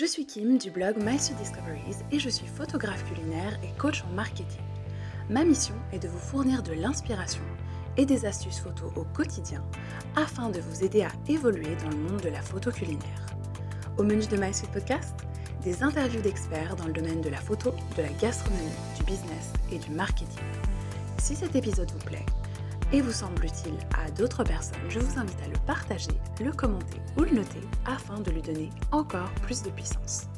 Je suis Kim du blog My Sweet Discoveries et je suis photographe culinaire et coach en marketing. Ma mission est de vous fournir de l'inspiration et des astuces photos au quotidien afin de vous aider à évoluer dans le monde de la photo culinaire. Au menu de My Sweet Podcast, des interviews d'experts dans le domaine de la photo, de la gastronomie, du business et du marketing. Si cet épisode vous plaît, et vous semble utile à d'autres personnes, je vous invite à le partager, le commenter ou le noter afin de lui donner encore plus de puissance.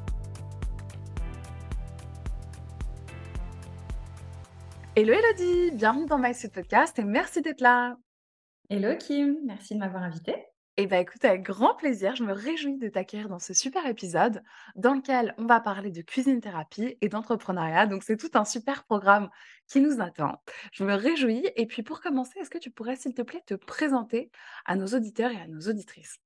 Hello Elodie, bienvenue dans My Podcast et merci d'être là. Hello Kim, merci de m'avoir invitée. Eh bien écoute, avec grand plaisir, je me réjouis de t'accueillir dans ce super épisode dans lequel on va parler de cuisine thérapie et d'entrepreneuriat. Donc c'est tout un super programme qui nous attend. Je me réjouis. Et puis pour commencer, est-ce que tu pourrais s'il te plaît te présenter à nos auditeurs et à nos auditrices?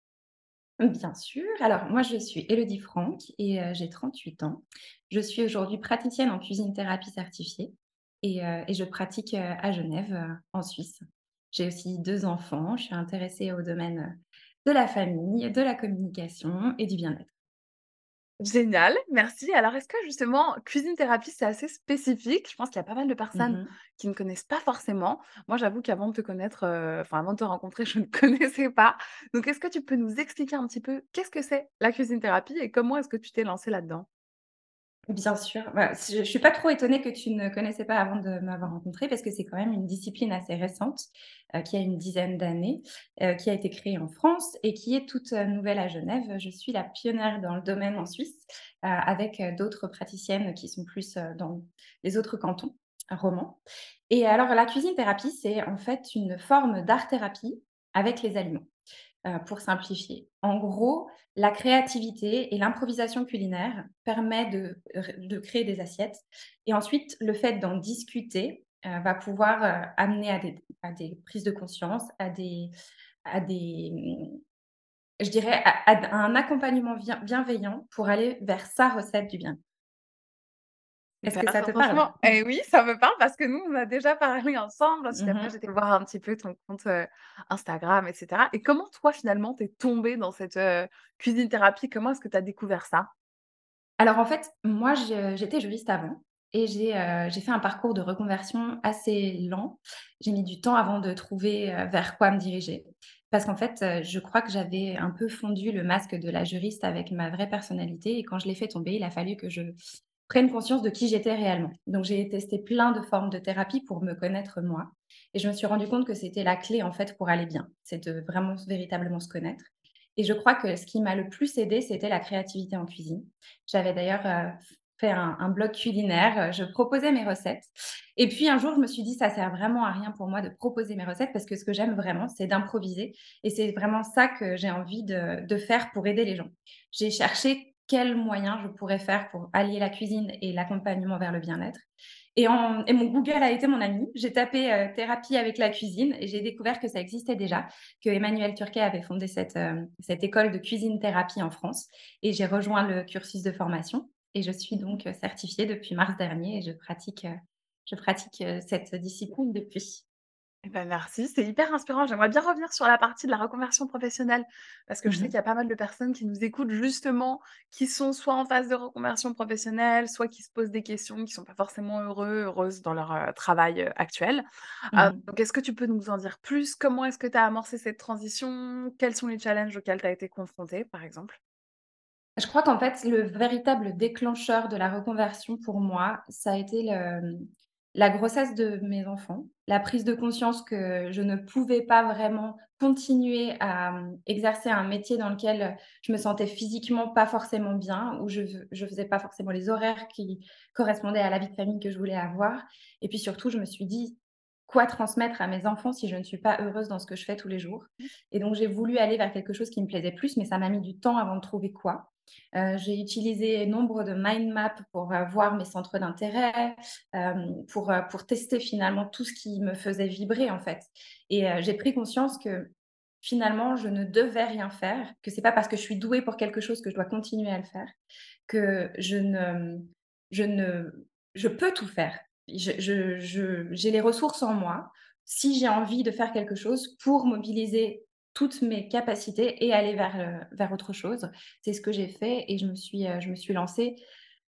Bien sûr. Alors moi je suis Elodie Franck et euh, j'ai 38 ans. Je suis aujourd'hui praticienne en cuisine thérapie certifiée et, euh, je pratique euh, à Genève en Suisse. J'ai aussi deux enfants. Je suis intéressée au domaine de la famille, de la communication et du bien-être. Génial, merci. Alors, est-ce que justement, cuisine thérapie, c'est assez spécifique? Je pense qu'il y a pas mal de personnes Mmh qui ne connaissent pas forcément. Moi, j'avoue qu'avant de te connaître, heu, enfin, avant de te rencontrer, je ne connaissais pas. Donc, est-ce que tu peux nous expliquer un petit peu qu'est-ce que c'est la cuisine thérapie et comment est-ce que tu t'es lancée là-dedans? Bien sûr. Bah, je ne suis pas trop étonnée que tu ne connaissais pas avant de m'avoir rencontrée parce que c'est quand même une discipline assez récente, heu, qui a une dizaine d'années, heu, qui a été créée en France et qui est toute, heu, nouvelle à Genève. Je suis la pionnière dans le domaine en Suisse, avec, d'autres praticiennes qui sont plus, dans les autres cantons romans et alors la cuisine thérapie, c'est en fait une forme d'art-thérapie avec les aliments. Euh, pour simplifier. En gros, la créativité et l'improvisation culinaire permet de, créer des assiettes. Et ensuite, le fait d'en discuter euh, va pouvoir euh, amener à des, prises de conscience, à des, à des je dirais, à un accompagnement bienveillant pour aller vers sa recette du bien. Est-ce que ça te parle? eh oui, ça me parle parce que nous, on a déjà parlé ensemble. Ensuite, après, Mmh j'étais voir un petit peu ton compte, heu, Instagram et cetera et comment toi, finalement, tu es tombée dans cette, heu, cuisine thérapie? Comment est-ce que tu as découvert ça? Alors en fait, moi je j'étais juriste avant et j'ai, fait un parcours de reconversion assez lent. J'ai mis du temps avant de trouver, vers quoi me diriger. Parce qu'en fait, je crois que j'avais un peu fondu le masque de la juriste avec ma vraie personnalité et quand je l'ai fait tomber, il a fallu que je prenne conscience de qui j'étais réellement. Donc j'ai testé plein de formes de thérapie pour me connaître moi et je me suis rendu compte que c'était la clé en fait pour aller bien. C'est de vraiment véritablement se connaître et je crois que ce qui m'a le plus aidé, c'était la créativité en cuisine. J'avais d'ailleurs, heu, fait un blog culinaire, je proposais mes recettes et puis un jour, je me suis dit: «Ça sert vraiment à rien pour moi de proposer mes recettes parce que ce que j'aime vraiment, c'est d'improviser et c'est vraiment ça que j'ai envie de faire pour aider les gens». J'ai cherché quels moyens je pourrais faire pour allier la cuisine et l'accompagnement vers le bien-être et mon Google a été mon ami. J'ai tapé, heu, thérapie avec la cuisine et j'ai découvert que ça existait déjà, que Emmanuel Turquet avait fondé cette, heu, cette école de cuisine thérapie en France et j'ai rejoint le cursus de formation et je suis donc, heu, certifiée depuis mars dernier et je pratique, je pratique, cette discipline depuis. Eh ben, merci, c'est hyper inspirant. J'aimerais bien revenir sur la partie de la reconversion professionnelle, parce que je sais qu'il Mmh y a pas mal de personnes qui nous écoutent justement, qui sont soit en phase de reconversion professionnelle, soit qui se posent des questions, qui sont pas forcément heureux, heureuses dans leur, travail, actuel. Mmh donc est-ce que tu peux nous en dire plus? Comment est-ce que tu as amorcé cette transition? Quels sont les challenges auxquels tu as été confrontée, par exemple? Je crois qu'en fait, le véritable déclencheur de la reconversion pour moi, ça a été le, mmh, la grossesse de mes enfants, la prise de conscience que je ne pouvais pas vraiment continuer à, mmh, exercer un métier dans lequel je me sentais physiquement pas forcément bien, où je ne faisais pas forcément les horaires qui correspondaient à la vie de famille que je voulais avoir. Et puis surtout, je me suis dit: «Quoi transmettre à mes enfants si je ne suis pas heureuse dans ce que je fais tous les jours?» et donc j'ai voulu aller vers quelque chose qui me plaisait plus, mais ça m'a mis du temps avant de trouver quoi. Heu, j'ai utilisé nombre de mind maps pour, heu, voir mes centres d'intérêt, hem, pour, heu, pour tester finalement tout ce qui me faisait vibrer, en fait et j'ai pris conscience que finalement, je ne devais rien faire, que c'est pas parce que je suis douée pour quelque chose que je dois continuer à le faire, que je ne je ne je peux tout faire. Je je je j'ai les ressources en moi, si j'ai envie de faire quelque chose, pour mobiliser toutes mes capacités et aller vers, vers autre chose. C'est ce que j'ai fait et je me suis, heu, je me suis lancée.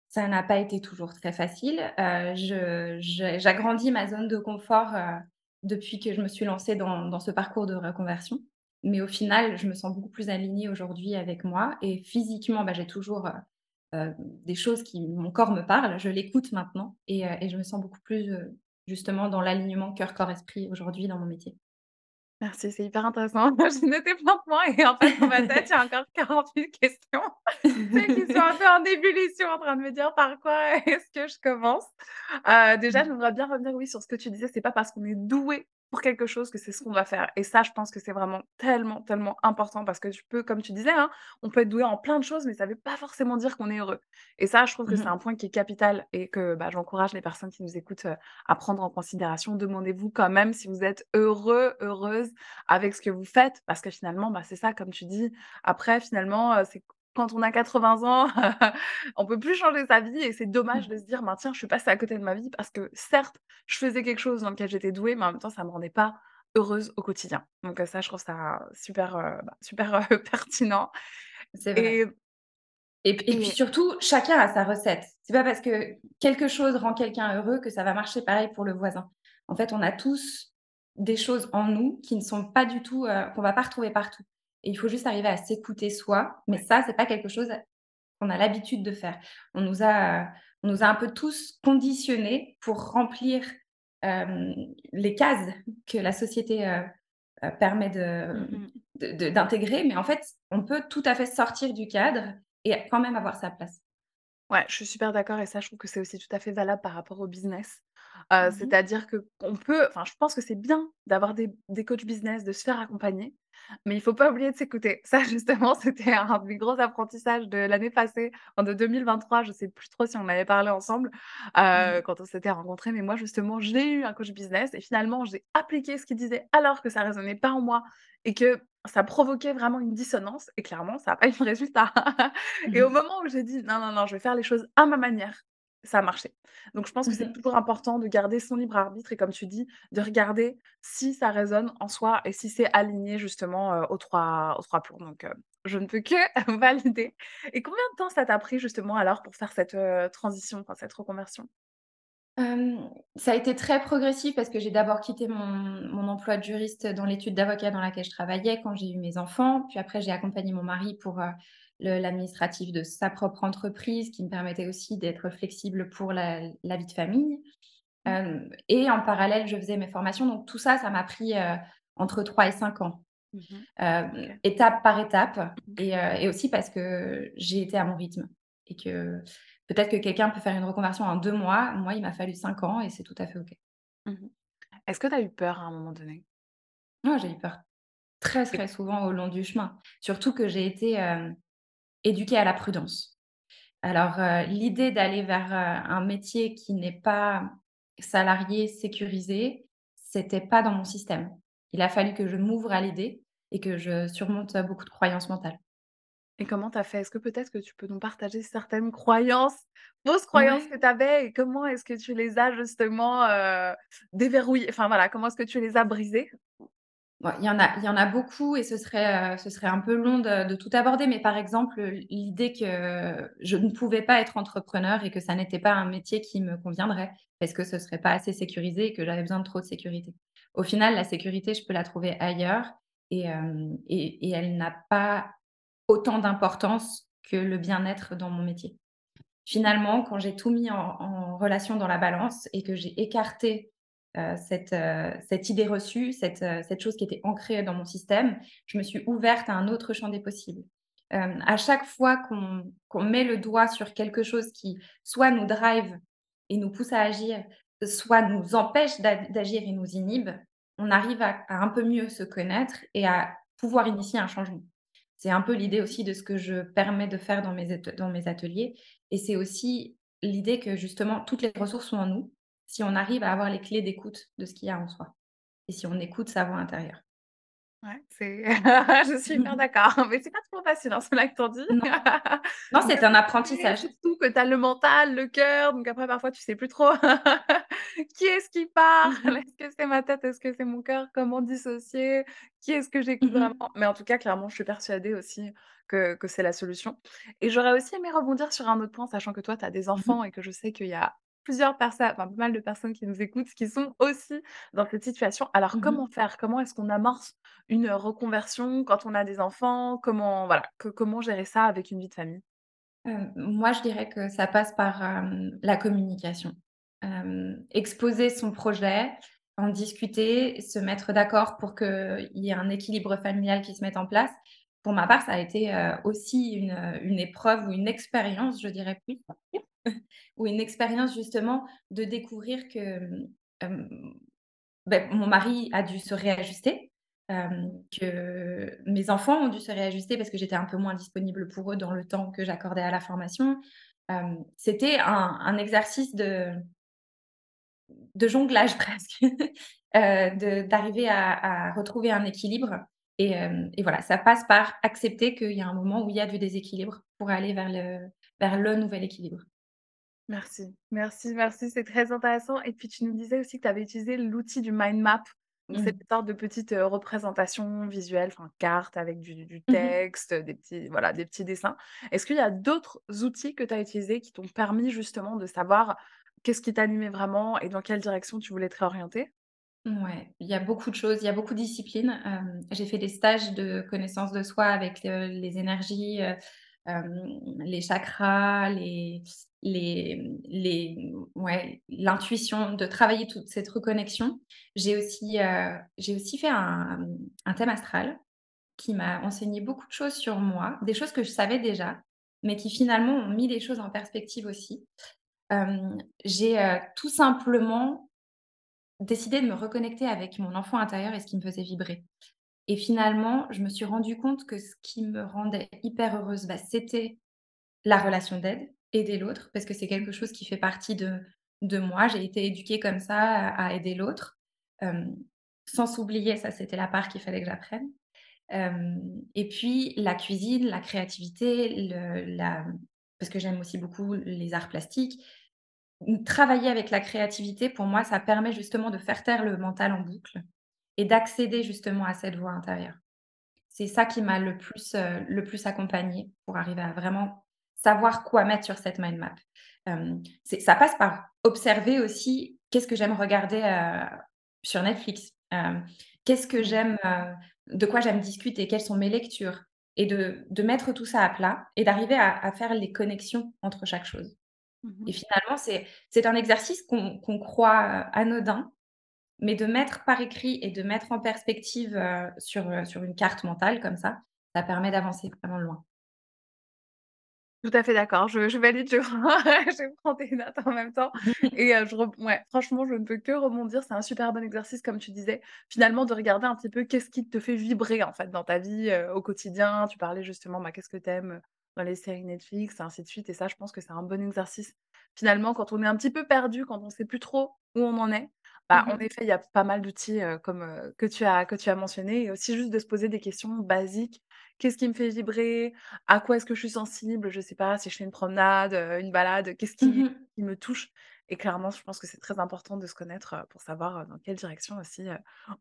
Ça n'a pas été toujours très facile. Je j'agrandis ma zone de confort, heu, depuis que je me suis lancée dans ce parcours de reconversion. Mais au final, je me sens beaucoup plus alignée aujourd'hui avec moi et physiquement, bah, j'ai toujours, des choses qui mon corps me parle, je l'écoute maintenant et je me sens beaucoup plus, justement dans l'alignement cœur, corps, esprit aujourd'hui dans mon métier. Merci, c'est hyper intéressant. J'ai noté plein de points et en fait, dans ma tête, il y a encore 48 questions, qui sont un peu en ébullition, en train de me dire par quoi est-ce que je commence? Heu, déjà, Mmh. j'aimerais bien revenir, oui, sur ce que tu disais, c'est pas parce qu'on est doué pour quelque chose que c'est ce qu'on va faire et ça, je pense que c'est vraiment tellement, tellement important parce que tu peux, comme tu disais, hein, on peut être doué en plein de choses, mais ça veut pas forcément dire qu'on est heureux et ça, je trouve que Mmh c'est mh. un point qui est capital et que, bah, j'encourage les personnes qui nous écoutent, à prendre en considération. Demandez-vous quand même si vous êtes heureux, heureuse avec ce que vous faites parce que finalement, bah, c'est ça, comme tu dis, après finalement, c'est quand on a 80 ans, on peut plus changer sa vie et c'est dommage de Mmh. se dire: «Ben, tiens, je suis passée à côté de ma vie» parce que certes, je faisais quelque chose dans lequel j'étais douée, mais en même temps, ça me rendait pas heureuse au quotidien. Donc heu, ça, je trouve ça super, heu, bah, super, heu, pertinent C'est vrai. et Et p et puis surtout, chacun a sa recette. C'est pas parce que quelque chose rend quelqu'un heureux que ça va marcher pareil pour le voisin. En fait, on a tous des choses en nous qui ne sont pas du tout, qu'on va pas retrouver partout et il faut juste arriver à s'écouter soi, mais ça, c'est pas quelque chose qu'on a l'habitude de faire. On nous a, heu, on nous a un peu tous conditionnés pour remplir, les cases que la société, heu heu, permet Mmh de mh. de de d'intégrer, mais en fait, on peut tout à fait sortir du cadre et quand même avoir sa place. Ouais, je suis super d'accord et ça, je trouve que c'est aussi tout à fait valable par rapport au business. Mmh mh. c'est-à-dire que qu'on peut enfin, je pense que c'est bien d'avoir des des coachs business, de se faire accompagner, mais il faut pas oublier de s'écouter. Ça, justement, c'était un des gros apprentissages de l'année passée, enfin de 2023, je sais plus trop si on en avait parlé ensemble, Mmh. quand on s'était rencontrés, mais moi, justement, j'ai eu un coach business et finalement, j'ai appliqué ce qu'il disait alors que ça résonnait pas en moi et que ça provoquait vraiment une dissonance et clairement, ça a pas eu de résultat. Et au Mmh moment où j'ai dit: «Non, non, non, je vais faire les choses à ma manière», ça a marché. Donc je pense que c'est Mmh toujours important de garder son libre arbitre et comme tu dis, de regarder si ça résonne en soi et si c'est aligné justement, heu, aux 3 aux 3 plombs. Donc heu, je ne peux que valider. Et combien de temps ça t'a pris justement alors pour faire cette, heu, transition, enfin cette reconversion? Ça a été très progressif parce que j'ai d'abord quitté mon mon emploi de juriste dans l'étude d'avocat dans laquelle je travaillais quand j'ai eu mes enfants. Puis après, j'ai accompagné mon mari pour, l'administratif de sa propre entreprise qui me permettait aussi d'être flexible pour la la vie de famille. Mmh. Hem et en parallèle, je faisais mes formations. Donc tout ça, ça m'a pris, heu, entre 3 et 5 ans, Mmh hem, étape par étape Mmh. et et aussi parce que j'ai été à mon rythme et que peut-être que quelqu'un peut faire une reconversion en 2 mois. Moi, il m'a fallu 5 ans et c'est tout à fait OK. Est-ce que tu as eu peur à un moment donné? Non, j'ai eu peur très, très souvent au long du chemin. Surtout que j'ai été, hem, éduquée à la prudence. Alors, heu, l'idée d'aller vers, heu, un métier qui n'est pas salarié, sécurisé, c'était pas dans mon système. Il a fallu que je m'ouvre à l'idée et que je surmonte, beaucoup de croyances mentales. et comment tu as fait? Est-ce que peut-être que tu peux nous partager certaines croyances, fausses croyances que tu avais et comment est-ce que tu les as justement, heu, déverrouillées? Enfin voilà, comment est-ce que tu les as brisées? Il y en a il y en a beaucoup et ce serait, heu, ce serait un peu long de tout aborder, mais par exemple, l'idée que je ne pouvais pas être entrepreneur et que ça n'était pas un métier qui me conviendrait, parce que ce serait pas assez sécurisé et que j'avais besoin de trop de sécurité. Au final, la sécurité, je peux la trouver ailleurs et hem et elle n'a pas autant d'importance que le bien-être dans mon métier. Finalement, quand j'ai tout mis en relation dans la balance et que j'ai écarté, cette, heu, cette idée reçue, cette, heu, cette chose qui était ancrée dans mon système, je me suis ouverte à un autre champ des possibles. À chaque fois qu'on met le doigt sur quelque chose qui soit nous drive et nous pousse à agir, soit nous empêche d'a d'agir et nous inhibe, on arrive à un peu mieux se connaître et à pouvoir initier un changement. C'est un peu l'idée aussi de ce que je permets de faire dans mes dans mes ateliers et c'est aussi l'idée que justement toutes les ressources sont en nous, si on arrive à avoir les clés d'écoute de ce qu'il y a en soi et si on écoute sa voix intérieure. Ouais, je suis hyper d'accord, mais c'est pas toujours facile, hein, cela étant dit. Non, non, c'est un que apprentissage. surtout que tu as le mental, le cœur, donc après parfois tu sais plus trop. Qui est-ce qui parle? Est-ce que c'est ma tête? Est-ce que c'est mon cœur? Comment dissocier? Qui est-ce que j'écoute Mmh vraiment? Mais en tout cas, clairement, je suis persuadée aussi que que c'est la solution et j'aurais aussi aimé rebondir sur un autre point, sachant que toi, tu as des Mmh mh. enfants et que je sais qu'il y a plusieurs personnes, enfin, pas mal de personnes qui nous écoutent, qui sont aussi dans cette situation. Alors Mmh comment faire? Comment est-ce qu'on amorce une, reconversion quand on a des enfants? Comment voilà, que comment gérer ça avec une vie de famille? Hem, moi, je dirais que ça passe par, la communication. Exposer son projet, en discuter, se mettre d'accord pour qu'il y ait un équilibre familial qui se mette en place. Pour ma part, ça a été, aussi une, une épreuve ou une expérience, je dirais plus, ou une expérience justement de découvrir que, beh, mon mari a dû se réajuster, que mes enfants ont dû se réajuster parce que j'étais un peu moins disponible pour eux dans le temps que j'accordais à la formation. C'était un exercice de jonglage presque, d'arriver à retrouver un équilibre et voilà, ça passe par accepter qu'il y a un moment où il y a du déséquilibre pour aller vers le vers le nouvel équilibre. Merci, merci, merci, c'est très intéressant et puis tu nous disais aussi que tu avais utilisé l'outil du mind map, donc cette Mmh. sorte de petite, représentation visuelle, enfin carte avec du du Mmh mh. texte, des petits voilà, des petits dessins. Est-ce qu'il y a d'autres outils que tu as utilisés qui t'ont permis justement de savoir qu'est-ce qui t'animait vraiment et dans quelle direction tu voulais te réorienter? Ouais, il y a beaucoup de choses, il y a beaucoup de disciplines. J'ai fait des stages de connaissance de soi avec, les énergies, les chakras, les ouais, l'intuition, de travailler toute cette reconnexion. J'ai aussi, aussi fait un, thème astral qui m'a enseigné beaucoup de choses sur moi, des choses que je savais déjà, mais qui finalement ont mis les choses en perspective aussi. Hem, j'ai, tout simplement décidé de me reconnecter avec mon enfant intérieur et ce qui me faisait vibrer. Et finalement, je me suis rendu compte que ce qui me rendait hyper heureuse, bah, c'était la relation d'aide, aider l'autre, parce que c'est quelque chose qui fait partie de de moi. J'ai été éduquée comme ça à aider l'autre, sans s'oublier, ça c'était la part qu'il fallait que j'apprenne. Et puis la cuisine, la créativité, parce que j'aime aussi beaucoup les arts plastiques. Travailler avec la créativité, pour moi, ça permet justement de faire taire le mental en boucle et d'accéder justement à cette voix intérieure. C'est ça qui m'a le plus, heu, le plus accompagnée pour arriver à vraiment savoir quoi mettre sur cette mind map. C'est ça passe par observer aussi qu'est-ce que j'aime regarder, heu, sur Netflix? Hem, qu'est-ce que mh. j'aime, de quoi j'aime discuter? Quelles sont mes lectures? Et de de mettre tout ça à plat et d'arriver à à faire les connexions entre chaque chose. Mmh Et finalement, c'est un exercice qu'on croit, anodin, mais de mettre par écrit et de mettre en perspective, heu, sur, heu, sur une carte mentale comme ça, ça permet d'avancer vraiment loin. Tout à fait d'accord, je je valide, je prends je prends tes notes en même temps et heu, je reb ouais, franchement, je ne peux que rebondir. C'est un super bon exercice, comme tu disais, finalement, de regarder un petit peu qu'est-ce qui te fait vibrer, en fait, dans ta vie, au quotidien. Tu parlais justement, bah, qu'est-ce que tu aimes, dans les séries Netflix, et ainsi de suite et ça, je pense que c'est un bon exercice. Finalement, quand on est un petit peu perdu, quand on sait plus trop où on en est, bah, Mmh en effet, il y a pas mal d'outils, comme, que tu as que tu as mentionnés et aussi juste de se poser des questions basiques. Qu'est-ce qui me fait vibrer? À quoi est-ce que je suis sensible? Je sais pas, si je fais une promenade, une balade, qu'est-ce Mmh qui me touche? Et clairement, je pense que c'est très important de se connaître, pour savoir, dans quelle direction aussi,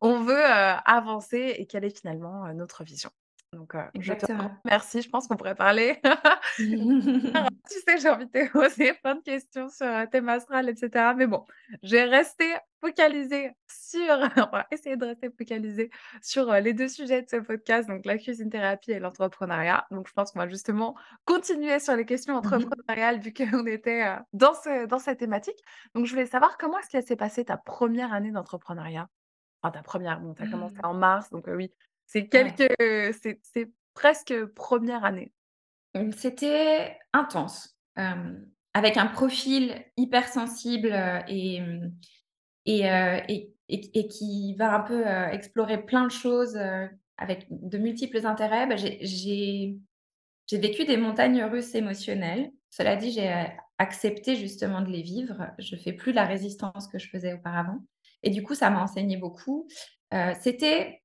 on veut, avancer et quelle est finalement, notre vision. Donc, heu, je te remercie, je pense qu'on pourrait parler tu sais, j'ai envie de te poser plein de questions sur, heu, thème astral et cetera, mais bon, je vais rester focalisée sur on va essayer de rester focalisée sur, heu, les 2 sujets de ce podcast, donc la cuisine thérapie et l'entrepreneuriat. Donc je pense qu'on va justement continuer sur les questions Mmh mh. entrepreneuriales vu qu'on était, dans ce dans cette thématique. Donc je voulais savoir comment est-ce qu'elle s'est passée ta première année d'entrepreneuriat? Enfin ta première bon, tu as commencé Mmh. en mars, donc, oui, c'est Ouais. quelques c'est c'est presque première année. C'était intense, avec un profil hypersensible, et et et et et qui va un peu, explorer plein de choses, avec de multiples intérêts, bah, j'ai vécu des montagnes russes émotionnelles. Cela dit, j'ai, accepté justement de les vivre. Je fais plus la résistance que je faisais auparavant et du coup, ça m'a enseigné beaucoup. C'était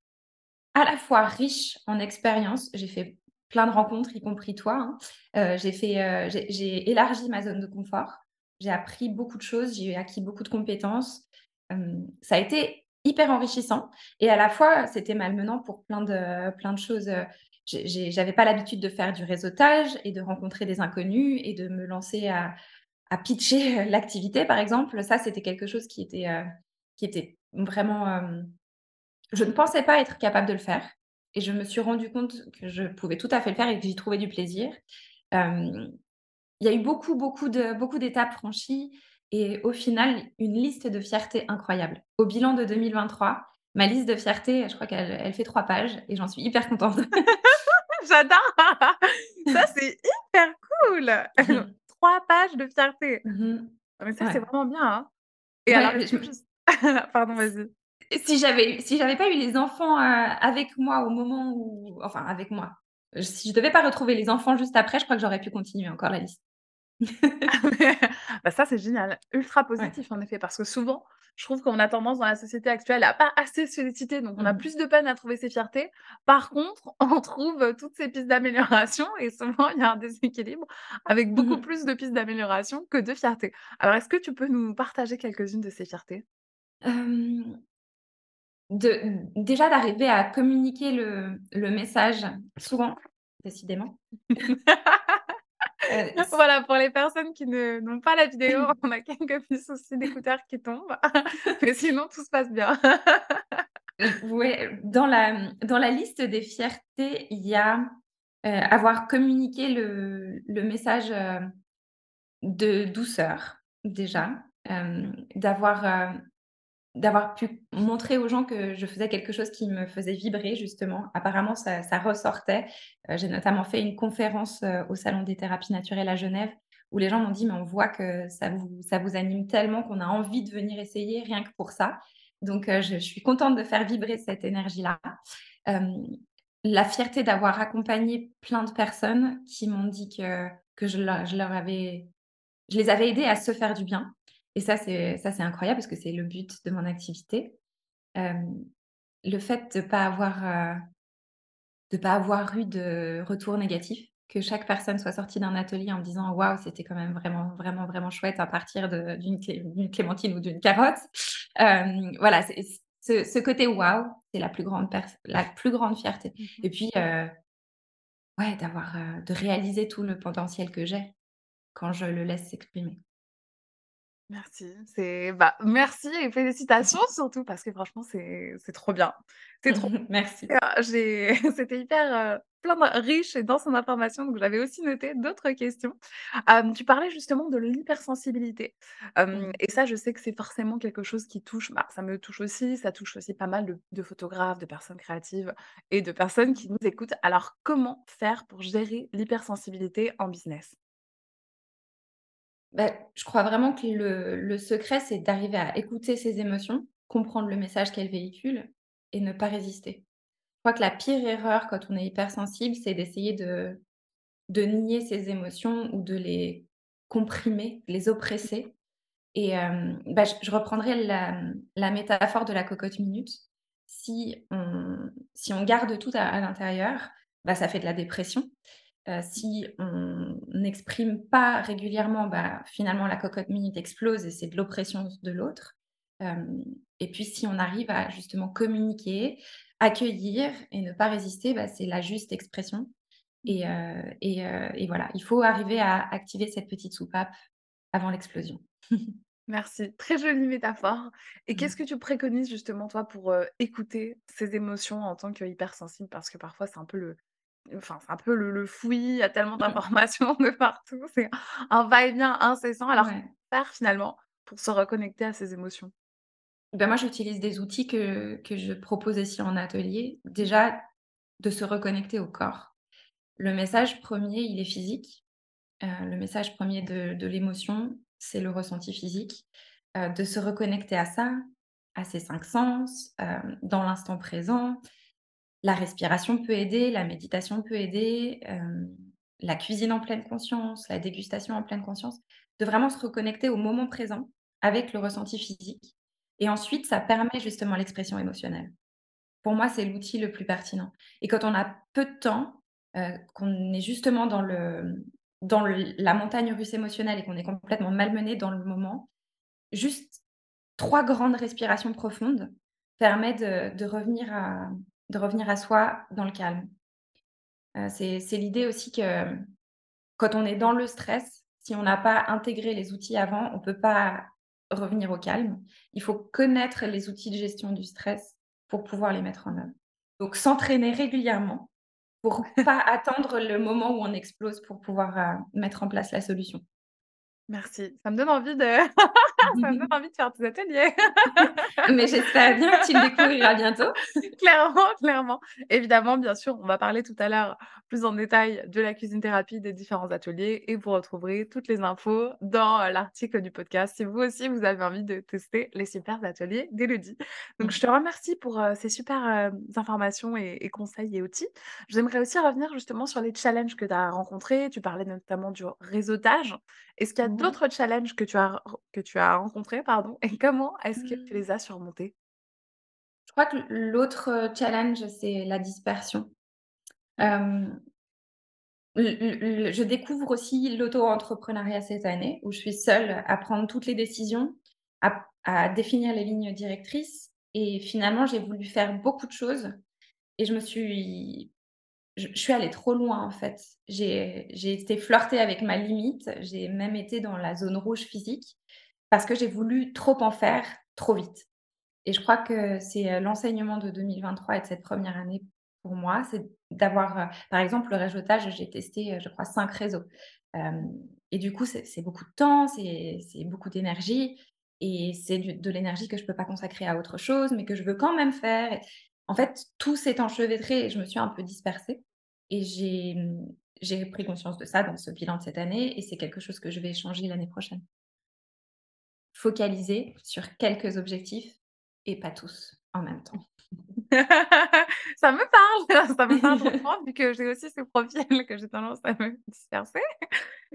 à la fois riche en expériences, j'ai fait plein de rencontres, y compris toi, hein. Heu, j'ai fait, heu, j'ai élargi ma zone de confort. j'ai appris beaucoup de choses, j'ai acquis beaucoup de compétences. Ça a été hyper enrichissant et à la fois, c'était malmenant pour plein de plein de choses, j'ai j'avais pas l'habitude de faire du réseautage et de rencontrer des inconnus et de me lancer à à pitcher, l'activité, par exemple. Ça, c'était quelque chose qui était, qui était vraiment, je ne pensais pas être capable de le faire et je me suis rendu compte que je pouvais tout à fait le faire et que j'y trouvais du plaisir. Hem, il y a eu beaucoup, beaucoup de beaucoup d'étapes franchies et au final, une liste de fierté incroyable. Au bilan de 2023, ma liste de fierté, je crois qu'elle elle fait 3 pages et j'en suis hyper contente. J'adore! Ça, c'est hyper cool! 3 pages de fierté. Mmh mh. Ah mais ça, c'est vraiment bien, hein. Et Ouais, je pardon, vas-y. Si j'avais si j'avais pas eu les enfants, heu, avec moi au moment où enfin avec moi, si je devais pas retrouver les enfants juste après, je crois que j'aurais pu continuer encore la liste. Ah bah, ça, c'est génial. Ultra Ouais. positif, en effet, parce que souvent, je trouve qu'on a tendance dans la société actuelle à pas assez se féliciter, donc on Mmh a mh. plus de peine à trouver ses fiertés. Par contre, on trouve, heu, toutes ces pistes d'amélioration et souvent, il y a un déséquilibre avec Mmh beaucoup mh. plus de pistes d'amélioration que de fierté. Alors, est-ce que tu peux nous partager quelques-unes de ces fiertés? De déjà d'arriver à communiquer le le message souvent, décidément. Heu, s Voilà, pour les personnes qui n'ont pas la vidéo, on a quelques petits soucis d'écouteurs qui tombent, mais sinon tout se passe bien. J ouais, dans la, dans la liste des fiertés, il y a, heu, avoir communiqué le le message, de douceur, déjà. D'avoir, d'avoir pu montrer aux gens que je faisais quelque chose qui me faisait vibrer justement. Apparemment ça ça ressortait. Heu, j'ai notamment fait une conférence, heu, au salon des thérapies naturelles à Genève, où les gens m'ont dit: «Mais on voit que ça vous ça vous anime tellement qu'on a envie de venir essayer rien que pour ça». Donc heu, je suis contente de faire vibrer cette énergie-là. La fierté d'avoir accompagné plein de personnes qui m'ont dit que que je leur je les avais aidées à se faire du bien et ça c'est ça c'est incroyable parce que c'est le but de mon activité. Le fait de pas avoir, heu de pas avoir eu de retour négatif, que chaque personne soit sortie d'un atelier en me disant: «Waouh, c'était quand même vraiment, vraiment, vraiment chouette à partir de d'une clé d'une clémentine ou d'une carotte». Voilà, ce ce côté waouh, c'est la plus grande la plus grande fierté Mmh mh. et puis, heu, ouais, d'avoir, heu, de réaliser tout le potentiel que j'ai quand je le laisse s'exprimer. Merci, c'est bah, merci et félicitations surtout parce que franchement c'est trop bien. C'est trop Merci. j'ai c'était hyper, heu, plein de riche et dense en informations, donc j'avais aussi noté d'autres questions. Tu parlais justement de l'hypersensibilité, et ça je sais que c'est forcément quelque chose qui touche, bah, ça me touche aussi, ça touche aussi pas mal de de photographes, de personnes créatives et de personnes qui nous écoutent. Alors comment faire pour gérer l'hypersensibilité en business? Bah, je crois vraiment que le secret, c'est d'arriver à écouter ses émotions, comprendre le message qu'elles véhiculent et ne pas résister. Je crois que la pire erreur quand on est hypersensible, c'est d'essayer de nier ses émotions ou de les comprimer, les oppresser et bah, je reprendrai la, métaphore de la cocotte minute. Si on garde tout à à l'intérieur, bah, ça fait de la dépression. Heu, si on n'exprime pas régulièrement, bah, finalement la cocotte minute explose et c'est de l'oppression de l'autre. Hem et puis si on arrive à justement communiquer, accueillir et ne pas résister, bah, c'est la juste expression et Mmh heu et voilà, il faut arriver à activer cette petite soupape avant l'explosion. Merci, très jolie métaphore et Mmh. qu'est-ce que tu préconises justement toi pour, écouter ses émotions en tant qu'hypersensible? Parce que parfois c'est un peu le enfin c'est un peu le le fouillis, il y a tellement d'informations de partout, c'est un va-et-vient incessant. Alors Ouais. faire finalement pour se reconnecter à ses émotions? Ben, moi, j'utilise des outils que que je propose aussi en atelier. Mmh. Déjà, de se reconnecter au corps. Le message premier il est physique. Heu, le message premier de de l'émotion, c'est le ressenti physique. Heu, de se reconnecter à ça, à ses 5 sens, hem, dans l'instant présent. La respiration peut aider, la méditation peut aider, hem, la cuisine en pleine conscience, la dégustation en pleine conscience. De vraiment se reconnecter au moment présent avec le ressenti physique et ensuite ça permet justement l'expression émotionnelle. Pour moi, c'est l'outil le plus pertinent et quand on a peu de temps, heu, qu'on est justement dans la montagne russe émotionnelle et qu'on est complètement malmené dans le moment, juste 3 grandes respirations profondes permet de de revenir à de revenir à soi dans le calme. Heu, c'est l'idée aussi que quand on est dans le stress, si on n'a pas intégré les outils avant, on peut pas revenir au calme. Il faut connaître les outils de gestion du stress pour pouvoir les mettre en œuvre. Donc s'entraîner régulièrement pour pas attendre le moment où on explose pour pouvoir, heu, mettre en place la solution. Merci, ça me donne envie de ça me donne envie de faire tes ateliers. Mais j'espère bien que tu le découvriras bientôt. Clairement, clairement. Évidemment, bien sûr, on va parler tout à l'heure plus en détail de la cuisine thérapie, des différents ateliers et vous retrouverez toutes les infos dans, heu, l'article du podcast si vous aussi vous avez envie de tester les super ateliers d'Élodie. Donc je te remercie pour, heu, ces super, heu, informations et et conseils et outils. J'aimerais aussi revenir justement sur les challenges que tu as rencontrés. Tu parlais notamment du réseautage. Est-ce qu'il y a d'autres challenges que tu as que tu as rencontrés, pardon, et comment est-ce que tu Mmh. les as surmontés? Je crois que l'autre, challenge, c'est la dispersion. Je découvre aussi l'auto-entrepreneuriat cette année, où je suis seule à prendre toutes les décisions, à à définir les lignes directrices et finalement, j'ai voulu faire beaucoup de choses et je me suis je suis allée trop loin, en fait. J'ai j'ai été flirter avec ma limite, j'ai même été dans la zone rouge physique parce que j'ai voulu trop en faire, trop vite. Et je crois que c'est, heu, l'enseignement de 2023 et de cette première année pour moi, c'est d'avoir, heu, par exemple, le réseautage, j'ai testé, heu, je crois 5 réseaux. Et du coup, c'est beaucoup de temps, c'est beaucoup d'énergie et c'est de l'énergie que je peux pas consacrer à autre chose, mais que je veux quand même faire en fait, tout s'est enchevêtré et je me suis un peu dispersée et j'ai pris conscience de ça dans ce bilan de cette année et c'est quelque chose que je vais changer l'année prochaine. Focaliser sur quelques objectifs et pas tous en même temps. Ça me parle, ça me parle drôlement vu que j'ai aussi ce profil que j'ai tendance à me disperser.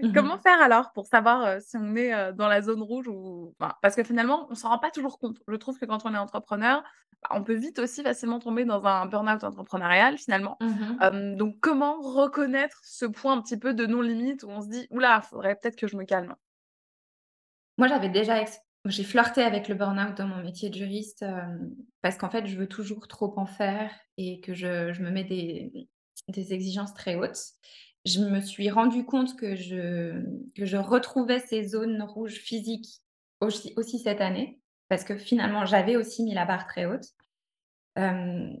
Mmh Comment faire alors pour savoir, heu, si on est, heu, dans la zone rouge ou enfin, parce que finalement, on s'en rend pas toujours compte. Je trouve que quand on est entrepreneur, bah, on peut vite aussi facilement tomber dans un burn-out entrepreneurial finalement. Mmh donc comment reconnaître ce point un petit peu de non limite où on se dit: «Ouh là, faudrait peut-être que je me calme»? Moi, j'avais déjà j'ai flirté avec le burn-out dans mon métier de juriste, hem, parce qu'en fait, je veux toujours trop en faire et que je me mets des exigences très hautes. Je me suis rendu compte que je que je retrouvais ces zones rouges physiques aussi cette année, parce que finalement, j'avais aussi mis la barre très haute. Hem,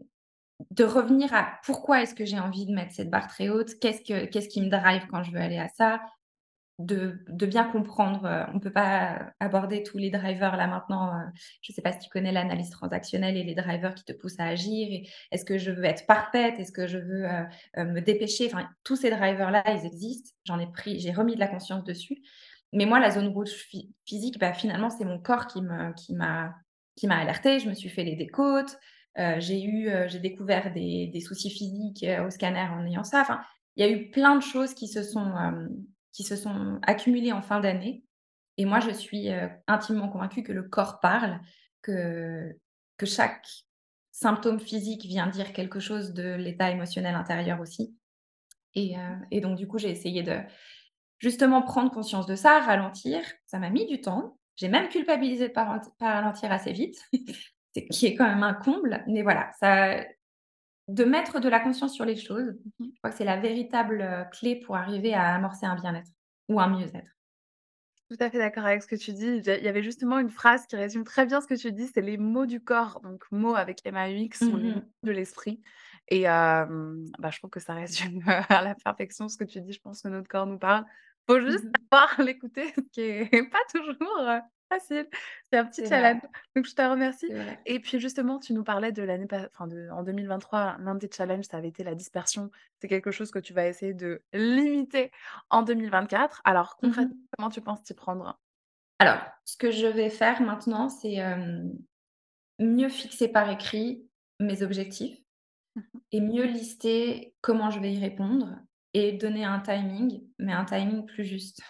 de revenir à pourquoi est-ce que j'ai envie de mettre cette barre très haute? Qu'est-ce que qu'est-ce qui me drive quand je veux aller à ça? De bien comprendre, heu, on peut pas aborder tous les drivers là maintenant, heu, je sais pas si tu connais l'analyse transactionnelle et les drivers qui te poussent à agir est-ce que je veux être parfaite? Est-ce que je veux, heu, me dépêcher? Enfin, tous ces drivers là, ils existent. J'en ai pris j'ai remis de la conscience dessus. Mais moi, la zone rouge phy physique, bah, finalement, c'est mon corps qui m'a qui m'a alertée. Je me suis fait les décotes, j'ai eu, j'ai découvert des des soucis physiques, au scanner en ayant ça. Enfin, il y a eu plein de choses qui se sont, qui se sont accumulés en fin d'année et moi je suis, heu, intimement convaincue que le corps parle, que que chaque symptôme physique vient dire quelque chose de l'état émotionnel intérieur aussi et heu et donc du coup, j'ai essayé de justement prendre conscience de ça, ralentir. Ça m'a mis du temps. J'ai même culpabilisé de rent pas ralentir assez vite, qui est quand même un comble, mais voilà, ça de mettre de la conscience sur les choses, Mmh je crois que c'est la véritable, heu, clé pour arriver à amorcer un bien-être ou un mieux-être. Tout à fait d'accord avec ce que tu dis. Il y il avait justement une phrase qui résume très bien ce que tu dis, c'est les mots du corps. Donc mots avec M-A-U-X sont Mmh les mots mh. de l'esprit et bah, je trouve que ça résume à la perfection ce que tu dis. Je pense que notre corps nous parle. Faut Mmh juste mh. savoir l'écouter, ce qui est pas toujours, heu, facile. C'est un petit C'est challenge. Donc je te remercie c'est vrai. et puis justement, tu nous parlais de l'année pa enfin de en 2023, l'un des challenges, ça avait été la dispersion. C'est quelque chose que tu vas essayer de limiter en 2024. Alors Mmh concrètement, comment tu penses t'y prendre? Alors, ce que je vais faire maintenant, c'est, mieux fixer par écrit mes objectifs Mmh mh. et mieux lister comment je vais y répondre et donner un timing, mais un timing plus juste.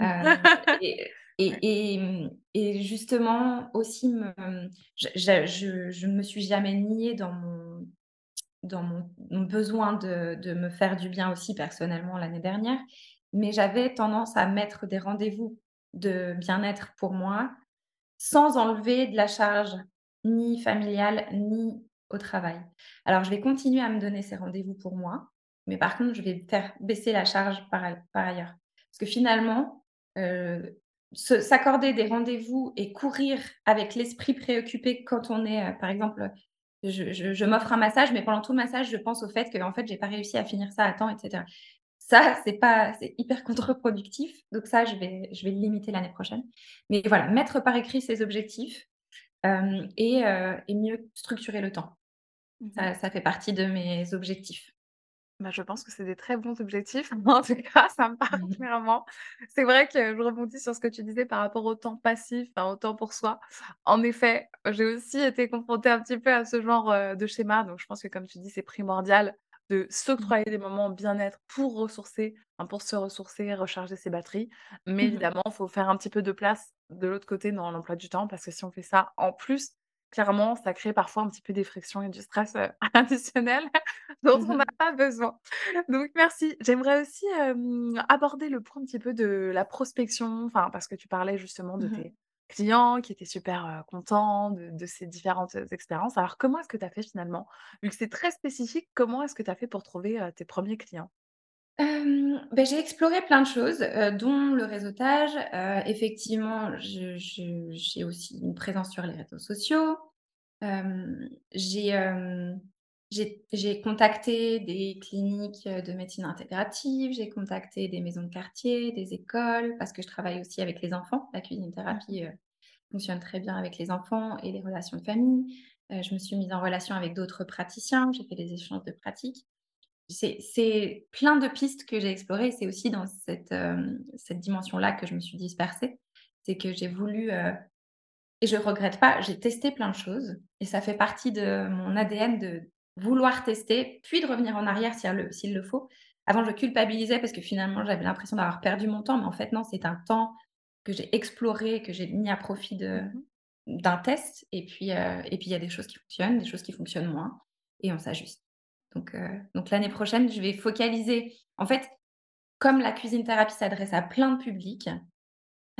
Et Ouais. Et et et justement aussi me je je je je ne me suis jamais niée dans mon dans mon mon besoin de de me faire du bien aussi personnellement l'année dernière mais j'avais tendance à mettre des rendez-vous de bien-être pour moi, sans enlever de la charge ni familiale, ni au travail. Alors je vais continuer à me donner ces rendez-vous pour moi, mais par contre, je vais faire baisser la charge par par ailleurs. Parce que finalement, se s'accorder des rendez-vous et courir avec l'esprit préoccupé quand on est, heu, par exemple, je je je m'offre un massage, mais pendant tout le massage, je pense au fait que, en fait, j'ai pas réussi à finir ça à temps et cetera. Ça, c'est pas c'est hyper contre-productif, donc ça, je vais je vais le limiter l'année prochaine. Mais voilà, mettre par écrit ses objectifs, et heu et mieux structurer le temps. Mmh. Ça ça fait partie de mes objectifs. Bah, je pense que c'est des très bons objectifs. En tout cas, ça me parle Mmh mh. clairement. C'est vrai que je rebondis sur ce que tu disais par rapport au temps passif, au temps pour soi. En effet, j'ai aussi été confrontée un petit peu à ce genre, de schéma, donc je pense que comme tu dis, c'est primordial de Mmh. s'octroyer des moments bien-être pour ressourcer, pour se ressourcer, recharger ses batteries. Mais Mmh mh. évidemment, il faut faire un petit peu de place de l'autre côté dans l'emploi du temps parce que si on fait ça en plus, clairement, ça crée parfois un petit peu des frictions et du stress, additionnel dont Mmh on n'a pas besoin. Donc merci. J'aimerais aussi, aborder le point un petit peu de la prospection, enfin, parce que tu parlais justement de Mmh mh. tes clients qui étaient super, contents de de ces différentes, expériences. Alors comment est-ce que tu as fait finalement? Vu que c'est très spécifique, comment est-ce que tu as fait pour trouver, tes premiers clients? Beh, j'ai exploré plein de choses, heu, dont le réseautage. Heu, effectivement, je je j'ai aussi une présence sur les réseaux sociaux. J'ai, hem, j'ai j'ai contacté des cliniques, heu, de médecine intégrative, j'ai contacté des maisons de quartier, des écoles, parce que je travaille aussi avec les enfants. La cuisine mh. thérapie, heu, fonctionne très bien avec les enfants et les relations de famille. Je me suis mise en relation avec d'autres praticiens, j'ai fait des échanges de pratiques. C'est plein de pistes que j'ai explorées. C'est aussi dans cette, cette dimension-là que je me suis dispersée. C'est que j'ai voulu, heu et je regrette pas, j'ai testé plein de choses et ça fait partie de mon ADN de vouloir tester, puis de revenir en arrière s'il le faut. Avant, je culpabilisais parce que finalement, j'avais l'impression d'avoir perdu mon temps, mais en fait non, c'est un temps que j'ai exploré, que j'ai mis à profit Mmh d'un test et puis, heu et puis il y a des choses qui fonctionnent, des choses qui fonctionnent moins et on s'ajuste. Donc heu, donc l'année prochaine, je vais focaliser en fait, comme la cuisine thérapie s'adresse à plein de publics,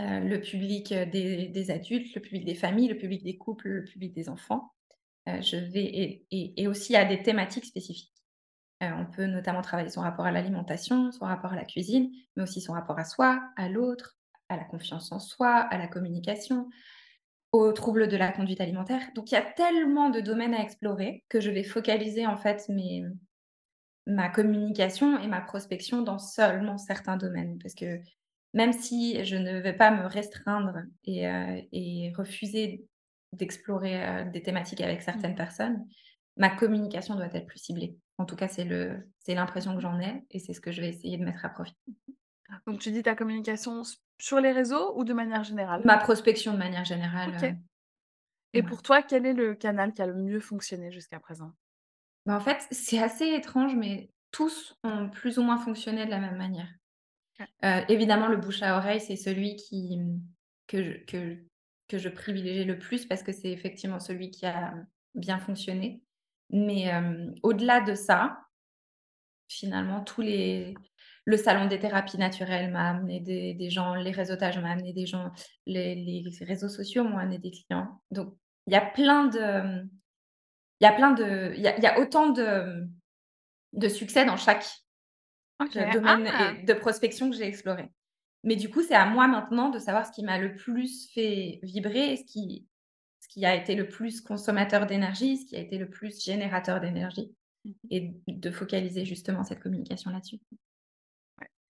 heu, le public, heu, des adultes, le public des familles, le public des couples, le public des enfants, je vais et aussi à des thématiques spécifiques. On peut notamment travailler son rapport à l'alimentation, son rapport à la cuisine, mais aussi son rapport à soi, à l'autre, à la confiance en soi, à la communication, aux troubles de la conduite alimentaire. Donc il y a tellement de domaines à explorer que je vais focaliser en fait mes ma communication et ma prospection dans seulement certains domaines. Parce que même si je ne vais pas me restreindre et et refuser d'explorer, heu, des thématiques avec certaines mh. personnes, ma communication doit être plus ciblée. En tout cas, c'est l'impression que Mmh j'en ai et c'est ce que je vais essayer de mettre à profit. Donc tu dis ta communication sur les réseaux ou de manière générale? Ma prospection de manière générale, heu, Et ouais. pour toi, quel est le canal qui a le mieux fonctionné jusqu'à présent? Bah, en fait, c'est assez étrange, mais tous ont plus ou moins fonctionné de la même manière. Heu, évidemment, le bouche à oreille, c'est celui qui, que je que que je privilégie le plus parce que c'est effectivement celui qui a bien fonctionné. Mais, hem, au-delà de ça, finalement, tous les le salon des thérapies naturelles m'a amené des des gens, les réseautages m'ont amené des gens, les les réseaux sociaux m'ont amené des clients. Donc il y a plein de, il y a plein de il y a il y a autant de, de succès dans chaque heu, domaine Ah! et de prospection que j'ai exploré. Mais du coup, c'est à moi maintenant de savoir ce qui m'a le plus fait vibrer ce qui ce qui a été le plus consommateur d'énergie, ce qui a été le plus générateur d'énergie Mmh mh. et de focaliser justement cette communication là-dessus.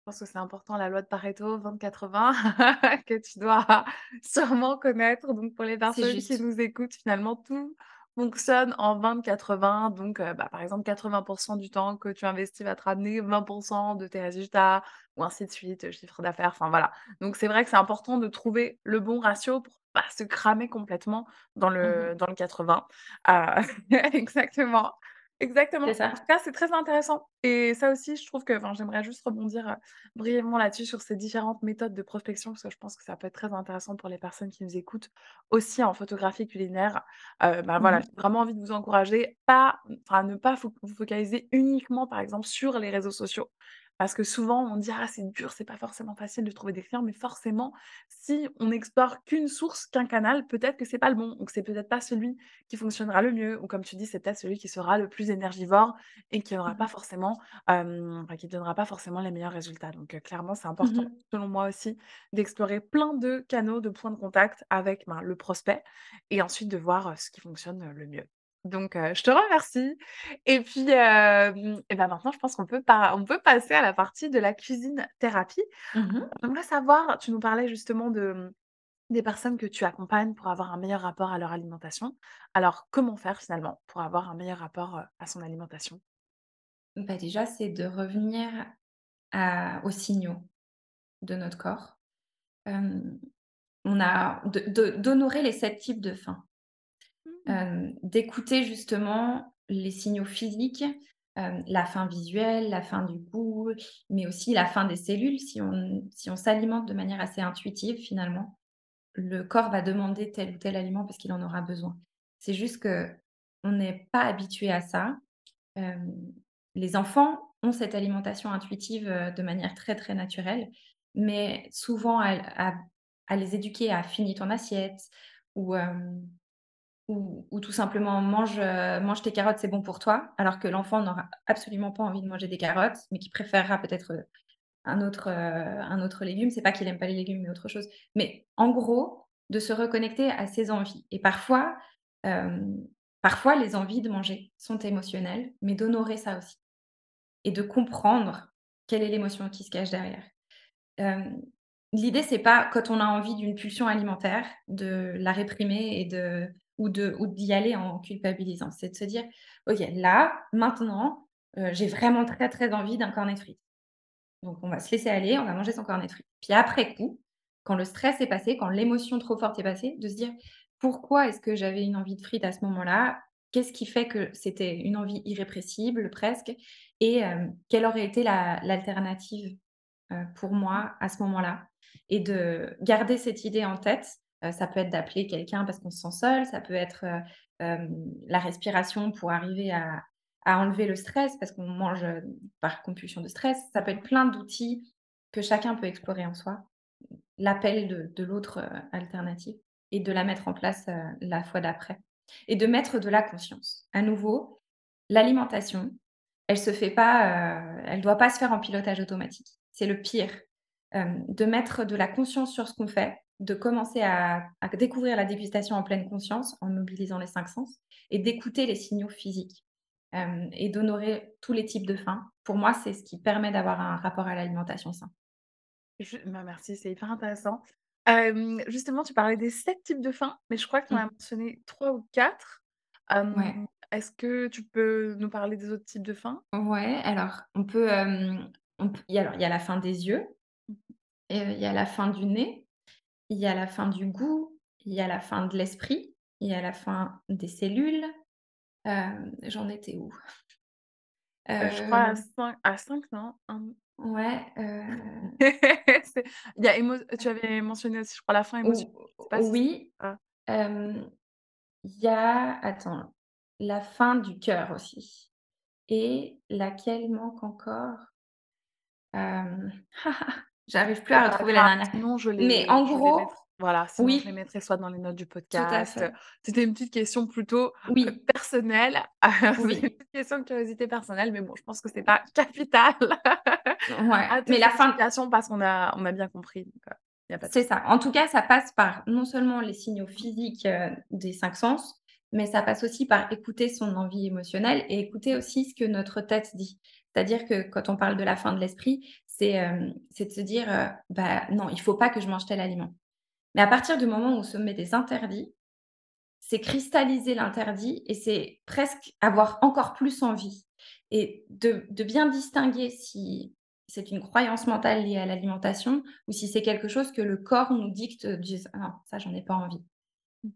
Pense que c'est important la loi de Pareto 20-80 que tu dois sûrement connaître. Donc pour les personnes qui nous écoutent, finalement, tout fonctionne en 20-80. Donc, heu, bah, par exemple, 80% du temps que tu investis va te ramener 20% de tes résultats ou ainsi de suite, heu, chiffre d'affaires, enfin voilà. Donc c'est vrai que c'est important de trouver le bon ratio pour pas se cramer complètement dans Mmh le mh. dans le 80. Heu, exactement. Exactement. En tout cas, c'est très intéressant et ça aussi, je trouve que enfin, j'aimerais juste rebondir, heu, brièvement là-dessus sur ces différentes méthodes de prospection, parce que je pense que ça peut être très intéressant pour les personnes qui nous écoutent, aussi en photographie culinaire. Heu, bah, Mmh voilà, j'ai vraiment envie de vous encourager, pas enfin, ne pas fo vous focaliser uniquement, par exemple, sur les réseaux sociaux. Parce que souvent on dit: «Ah c'est dur, c'est pas forcément facile de trouver des clients», mais forcément, si on n'explore qu'une source, qu'un canal, peut-être que c'est pas le bon ou que c'est peut-être pas celui qui fonctionnera le mieux ou comme tu dis, c'est peut-être celui qui sera le plus énergivore et qui aura Mmh pas mh. forcément, qui donnera pas forcément les meilleurs résultats. Donc clairement, c'est Mmh important, mh. selon moi aussi, d'explorer plein de canaux, de points de contact avec, ben, le prospect et ensuite de voir, ce qui fonctionne, le mieux. Donc je te remercie et puis, et bah, maintenant je pense qu'on peut on peut passer à la partie de la cuisine thérapie. Mmh mh. J'aimerais savoir, tu nous parlais justement de, des personnes que tu accompagnes pour avoir un meilleur rapport à leur alimentation. Alors comment faire finalement pour avoir un meilleur rapport, à son alimentation? Bah, déjà, c'est de revenir à aux signaux de notre corps. On a d'honorer les 7 types de faim. Hem, d'écouter justement les signaux physiques, hem, la faim visuelle, la faim du goût, mais aussi la faim des cellules. Si on si on s'alimente de manière assez intuitive finalement, le corps va demander tel ou tel aliment parce qu'il en aura besoin. C'est juste qu'on n'est pas habitué à ça. Hem, les enfants ont cette alimentation intuitive, de manière très, très naturelle, mais souvent à à les éduquer à: «Finis ton assiette» ou ou ou tout simplement: «Mange, heu, mange tes carottes, c'est bon pour toi», alors que l'enfant n'aura absolument pas envie de manger des carottes, mais qui préférera peut-être, heu, un autre, heu, un autre légume. C'est pas qu'il aime pas les légumes, mais autre chose. Mais en gros, de se reconnecter à ses envies et parfois, hem, parfois les envies de manger sont émotionnelles, mais d'honorer ça aussi et de comprendre quelle est l'émotion qui se cache derrière. L'idée, c'est pas quand on a envie d'une pulsion alimentaire, de la réprimer et de ou de ou d'y aller en culpabilisant. C'est de se dire: «OK, là, maintenant, heu, j'ai vraiment très, très envie d'un cornet de frites». Donc on va se laisser aller, on va manger son cornet de frites. Puis après coup, quand le stress est passé, quand l'émotion trop forte est passée, de se dire: «Pourquoi est-ce que j'avais une envie de frites à ce moment-là? Qu'est-ce qui fait que c'était une envie irrépressible presque? Et hem, quelle aurait été la l'alternative, heu, pour moi à ce moment-là?» et de garder cette idée en tête. Heu, ça peut être d'appeler quelqu'un parce qu'on se sent seul, ça peut être, heu, hem, la respiration pour arriver à enlever le stress parce qu'on mange, par compulsion de stress. Ça peut être plein d'outils que chacun peut explorer en soi. L'appel de l'autre, alternative et de la mettre en place, la fois d'après et de mettre de la conscience. À nouveau, l'alimentation, elle se doit pas se faire en pilotage automatique. C'est le pire. De mettre de la conscience sur ce qu'on fait, de commencer à à découvrir la dégustation en pleine conscience, en mobilisant les 5 sens et d'écouter les signaux physiques, hem et d'honorer tous les types de faim. Pour moi, c'est ce qui permet d'avoir un rapport à l'alimentation sain. Je bah, merci, c'est hyper intéressant. Justement, tu parlais des 7 types de faim, mais je crois que tu en Mmh. as mentionné 3 ou 4. Hem, Ouais. est-ce que tu peux nous parler des autres types de faim? Ouais, alors on peut, il y a alors il y a la faim des yeux, Mmh heu, il y a la faim du nez, il y a la faim du goût, il y a la faim de l'esprit, il y a la faim des cellules. Hem, j'en étais où? Heu, je crois à Heu, 5 à 5 non? Un ouais, il y a émo tu avais mentionné aussi, je crois, la faim émotionnelle. oui, il y a attends, la faim du cœur aussi et laquelle manque encore? J'arrive plus à retrouver la dernière. sinon je Mais les en je les mettrai gros voilà, sinon je les oui, mettrai soit dans les notes du podcast, c'était une petite question plutôt, Oui, personnelle. C'est une oui, petite question de curiosité personnelle, mais bon, je pense que c'est pas capital ouais, mais la faim l'explication parce qu'on a on a bien compris, de C'est ça. En tout cas, ça passe par non seulement les signaux physiques, heu, des 5 sens, mais ça passe aussi par écouter son envie émotionnelle et écouter aussi ce que notre tête dit. C'est-à-dire que quand on parle de la faim de l'esprit, c'est, hem, c'est de se dire, heu: «Bah, non, il faut pas que je mange tel aliment». Mais à partir du moment où on se met des interdits, c'est cristalliser l'interdit et c'est presque avoir encore plus envie et de de bien distinguer si c'est une croyance mentale liée à l'alimentation ou si c'est quelque chose que le corps nous dicte, dise: «Ah non, ça j'en ai pas envie». Mmh.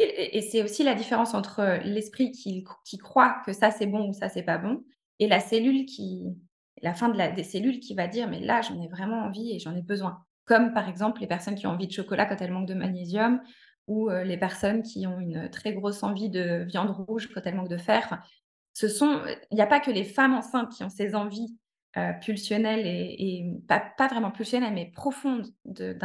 Et c'est aussi la différence entre, heu, l'esprit qui qui croit que ça c'est bon ou ça c'est pas bon et la cellule qui la fin des cellules qui va dire: «Mais là, j'en ai vraiment envie et j'en ai besoin». Comme par exemple les personnes qui ont envie de chocolat quand elles manquent de magnésium ou, heu, les personnes qui ont une très grosse envie de viande rouge quand elles manquent de fer. Ce sont, il n'y a pas que les femmes enceintes qui ont ces envies, heu, pulsionnelle et pas vraiment pulsionnelle, mais profonde de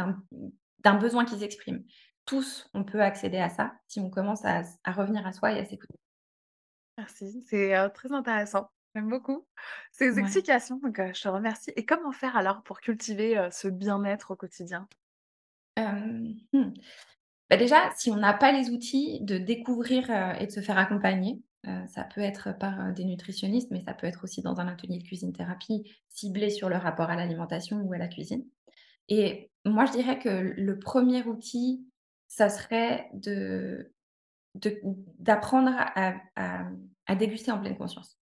d'un besoin qui s'exprime. Tous, on peut accéder à ça si on commence à revenir à soi et à s'écouter. Merci, c'est, heu, très intéressant. J'aime beaucoup ces Ouais. explications, donc je te remercie et comment faire alors pour cultiver, ce bien-être au quotidien? Hem, mmh, bah, déjà, si on n'a pas les outils, de découvrir, et de se faire accompagner. Ça peut être par, des nutritionnistes, mais ça peut être aussi dans un atelier de cuisine thérapie ciblé sur le rapport à l'alimentation ou à la cuisine et moi, je dirais que le 1er outil, ça serait de de d'apprendre à à à déguster en pleine conscience.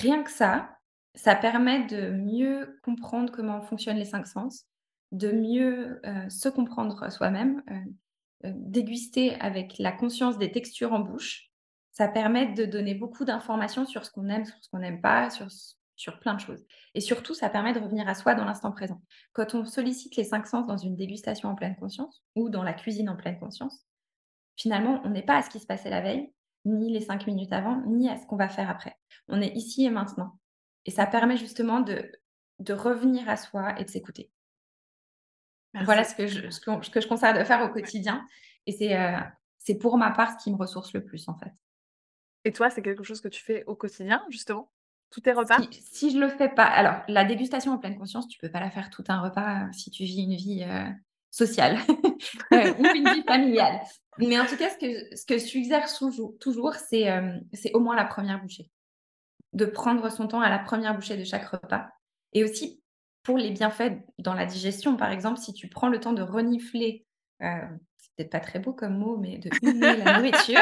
Rien que ça, ça permet de mieux comprendre comment fonctionnent les 5 sens, de mieux, heu, se comprendre soi-même, heu heu, déguster avec la conscience des textures en bouche. Ça permet de donner beaucoup d'informations sur ce qu'on aime, sur ce qu'on n'aime pas, sur sur plein de choses et surtout, ça permet de revenir à soi dans l'instant présent. Quand on sollicite les 5 sens dans une dégustation en pleine conscience ou dans la cuisine en pleine conscience, finalement, on n'est pas à ce qui se passait la veille, ni les 5 minutes avant, ni à ce qu'on va faire après. On est ici et maintenant et ça permet justement de de revenir à soi et de s'écouter. Voilà ce que je ce qu'on ce que je conseille de faire au quotidien et c'est, c'est pour ma part ce qui me ressource le plus, en fait. Et toi, c'est quelque chose que tu fais au quotidien, justement? Tous tes repas? Si si je le fais pas alors la dégustation en pleine conscience, tu peux pas la faire tout un repas, heu, si tu vis une vie, heu, sociale, heu, ou une vie familiale. Mais en tout cas, ce que ce que je suggère toujours, c'est, hem, c'est au moins la 1re bouchée. De prendre son temps à la 1re bouchée de chaque repas et aussi pour les bienfaits dans la digestion, par exemple, si tu prends le temps de renifler, heu, c'est peut-être pas très beau comme mot, mais de humer la nourriture,